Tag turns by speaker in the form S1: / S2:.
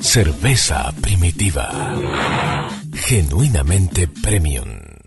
S1: Cerveza primitiva. Genuinamente premium.